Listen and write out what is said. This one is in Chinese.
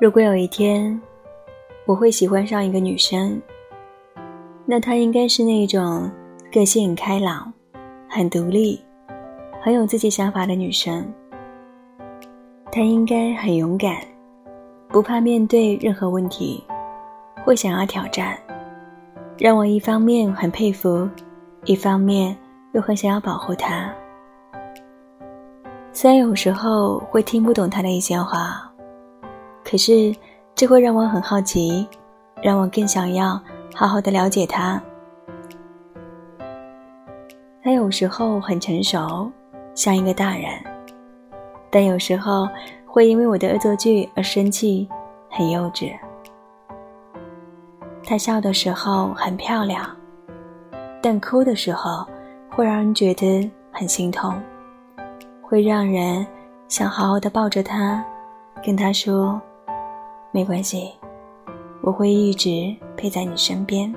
如果有一天我会喜欢上一个女生，那她应该是那种个性开朗、很独立、很有自己想法的女生。她应该很勇敢，不怕面对任何问题，会想要挑战，让我一方面很佩服，一方面又很想要保护她。虽然有时候会听不懂她的一些话。可是，这会让我很好奇，让我更想要好好的了解他。他有时候很成熟，像一个大人，但有时候会因为我的恶作剧而生气，很幼稚。他笑的时候很漂亮，但哭的时候会让人觉得很心痛，会让人想好好的抱着他，跟他说。没关系，我会一直陪在你身边。